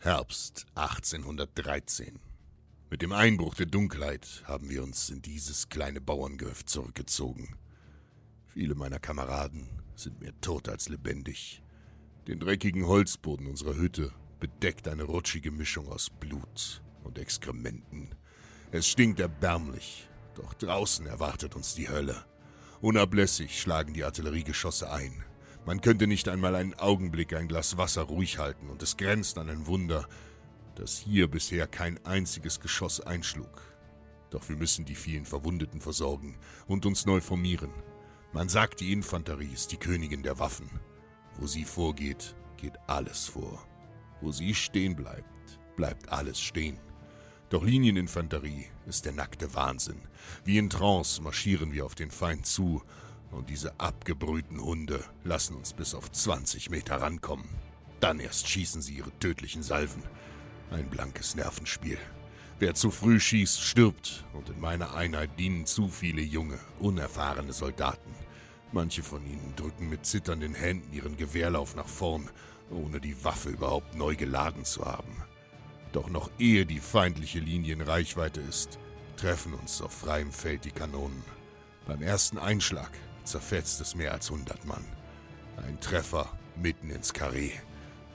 Herbst 1813. Mit dem Einbruch der Dunkelheit haben wir uns in dieses kleine Bauerngehöft zurückgezogen. Viele meiner Kameraden sind mehr tot als lebendig. Den dreckigen Holzboden unserer Hütte bedeckt eine rutschige Mischung aus Blut und Exkrementen. Es stinkt erbärmlich, doch draußen erwartet uns die Hölle. Unablässig schlagen die Artilleriegeschosse ein. Man könnte nicht einmal einen Augenblick ein Glas Wasser ruhig halten, und es grenzt an ein Wunder, dass hier bisher kein einziges Geschoss einschlug. Doch wir müssen die vielen Verwundeten versorgen und uns neu formieren. Man sagt, die Infanterie ist die Königin der Waffen. Wo sie vorgeht, geht alles vor. Wo sie stehen bleibt, bleibt alles stehen. Doch Linieninfanterie ist der nackte Wahnsinn. Wie in Trance marschieren wir auf den Feind zu, und diese abgebrühten Hunde lassen uns bis auf 20 Meter rankommen. Dann erst schießen sie ihre tödlichen Salven. Ein blankes Nervenspiel. Wer zu früh schießt, stirbt, und in meiner Einheit dienen zu viele junge, unerfahrene Soldaten. Manche von ihnen drücken mit zitternden Händen ihren Gewehrlauf nach vorn, ohne die Waffe überhaupt neu geladen zu haben. Doch noch ehe die feindliche Linie in Reichweite ist, treffen uns auf freiem Feld die Kanonen. Beim ersten Einschlag zerfetzt es mehr als hundert Mann. Ein Treffer mitten ins Karree.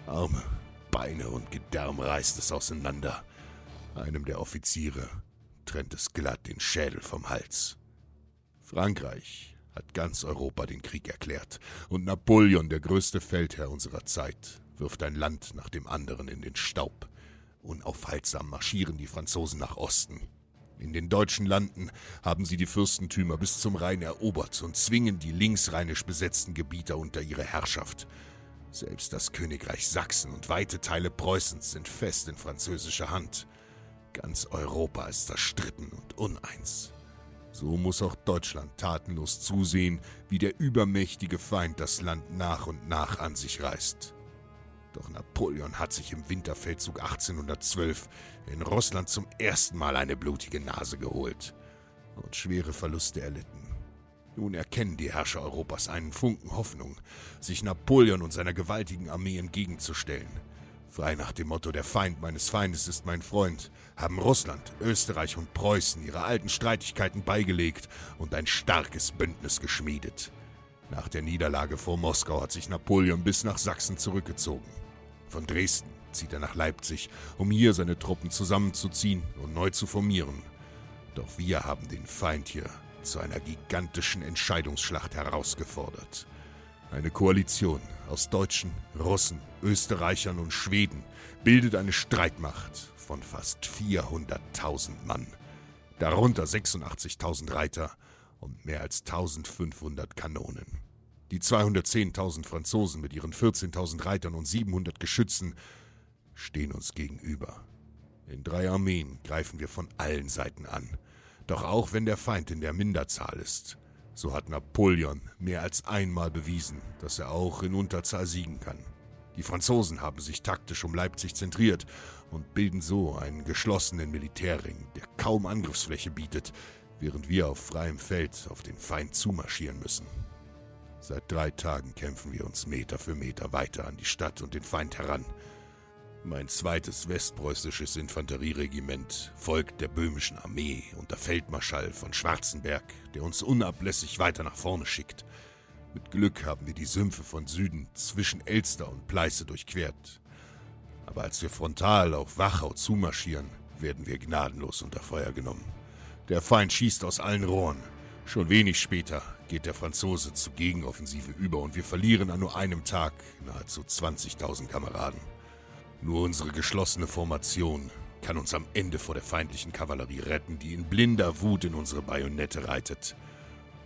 Arme, Beine und Gedärm reißt es auseinander. Einem der Offiziere trennt es glatt den Schädel vom Hals. Frankreich hat ganz Europa den Krieg erklärt, und Napoleon, der größte Feldherr unserer Zeit, wirft ein Land nach dem anderen in den Staub. Unaufhaltsam marschieren die Franzosen nach Osten. In den deutschen Landen haben sie die Fürstentümer bis zum Rhein erobert und zwingen die linksrheinisch besetzten Gebieter unter ihre Herrschaft. Selbst das Königreich Sachsen und weite Teile Preußens sind fest in französischer Hand. Ganz Europa ist zerstritten und uneins. So muss auch Deutschland tatenlos zusehen, wie der übermächtige Feind das Land nach und nach an sich reißt. Doch Napoleon hat sich im Winterfeldzug 1812 in Russland zum ersten Mal eine blutige Nase geholt und schwere Verluste erlitten. Nun erkennen die Herrscher Europas einen Funken Hoffnung, sich Napoleon und seiner gewaltigen Armee entgegenzustellen. Frei nach dem Motto Der Feind meines Feindes ist mein Freund, haben Russland, Österreich und Preußen ihre alten Streitigkeiten beigelegt und ein starkes Bündnis geschmiedet. Nach der Niederlage vor Moskau hat sich Napoleon bis nach Sachsen zurückgezogen. Von Dresden zieht er nach Leipzig, um hier seine Truppen zusammenzuziehen und neu zu formieren. Doch wir haben den Feind hier zu einer gigantischen Entscheidungsschlacht herausgefordert. Eine Koalition aus Deutschen, Russen, Österreichern und Schweden bildet eine Streitmacht von fast 400.000 Mann, darunter 86.000 Reiter und mehr als 1500 Kanonen. Die 210.000 Franzosen mit ihren 14.000 Reitern und 700 Geschützen stehen uns gegenüber. In drei Armeen greifen wir von allen Seiten an. Doch auch wenn der Feind in der Minderzahl ist, so hat Napoleon mehr als einmal bewiesen, dass er auch in Unterzahl siegen kann. Die Franzosen haben sich taktisch um Leipzig zentriert und bilden so einen geschlossenen Militärring, der kaum Angriffsfläche bietet, während wir auf freiem Feld auf den Feind zumarschieren müssen. Seit drei Tagen kämpfen wir uns Meter für Meter weiter an die Stadt und den Feind heran. Mein zweites westpreußisches Infanterieregiment folgt der böhmischen Armee unter Feldmarschall von Schwarzenberg, der uns unablässig weiter nach vorne schickt. Mit Glück haben wir die Sümpfe von Süden zwischen Elster und Pleiße durchquert. Aber als wir frontal auf Wachau zumarschieren, werden wir gnadenlos unter Feuer genommen. Der Feind schießt aus allen Rohren. Schon wenig später geht der Franzose zur Gegenoffensive über und wir verlieren an nur einem Tag nahezu 20.000 Kameraden. Nur unsere geschlossene Formation kann uns am Ende vor der feindlichen Kavallerie retten, die in blinder Wut in unsere Bajonette reitet.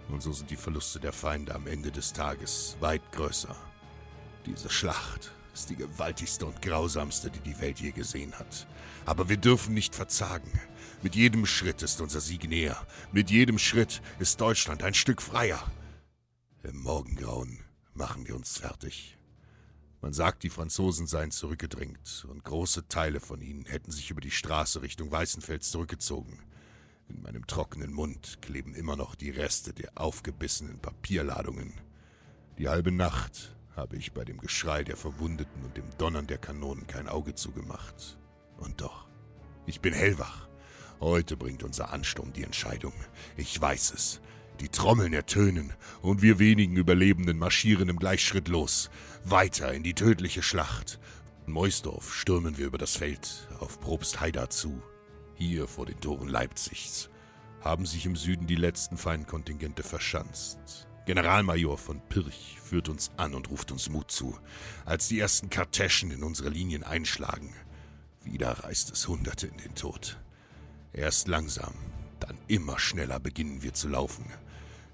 Und so sind die Verluste der Feinde am Ende des Tages weit größer. Diese Schlacht ist die gewaltigste und grausamste, die die Welt je gesehen hat. Aber wir dürfen nicht verzagen. Mit jedem Schritt ist unser Sieg näher. Mit jedem Schritt ist Deutschland ein Stück freier. Im Morgengrauen machen wir uns fertig. Man sagt, die Franzosen seien zurückgedrängt und große Teile von ihnen hätten sich über die Straße Richtung Weißenfels zurückgezogen. In meinem trockenen Mund kleben immer noch die Reste der aufgebissenen Papierladungen. Die halbe Nacht habe ich bei dem Geschrei der Verwundeten und dem Donnern der Kanonen kein Auge zugemacht. Und doch, ich bin hellwach. Heute bringt unser Ansturm die Entscheidung. Ich weiß es. Die Trommeln ertönen und wir wenigen Überlebenden marschieren im Gleichschritt los. Weiter in die tödliche Schlacht. In Meusdorf stürmen wir über das Feld auf Probst Haida zu. Hier vor den Toren Leipzigs haben sich im Süden die letzten Feindkontingente verschanzt. Generalmajor von Pirch führt uns an und ruft uns Mut zu, als die ersten Kartäschen in unsere Linien einschlagen. Wieder reißt es Hunderte in den Tod. Erst langsam, dann immer schneller beginnen wir zu laufen.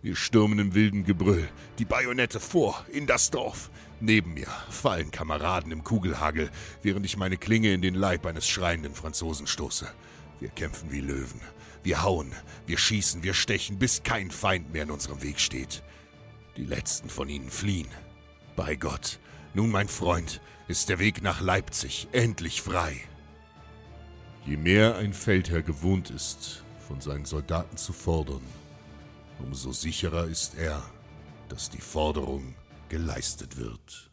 Wir stürmen im wilden Gebrüll, die Bajonette vor, in das Dorf. Neben mir fallen Kameraden im Kugelhagel, während ich meine Klinge in den Leib eines schreienden Franzosen stoße. Wir kämpfen wie Löwen. Wir hauen, wir schießen, wir stechen, bis kein Feind mehr in unserem Weg steht. Die letzten von ihnen fliehen. Bei Gott, nun mein Freund, ist der Weg nach Leipzig endlich frei. Je mehr ein Feldherr gewohnt ist, von seinen Soldaten zu fordern, umso sicherer ist er, dass die Forderung geleistet wird.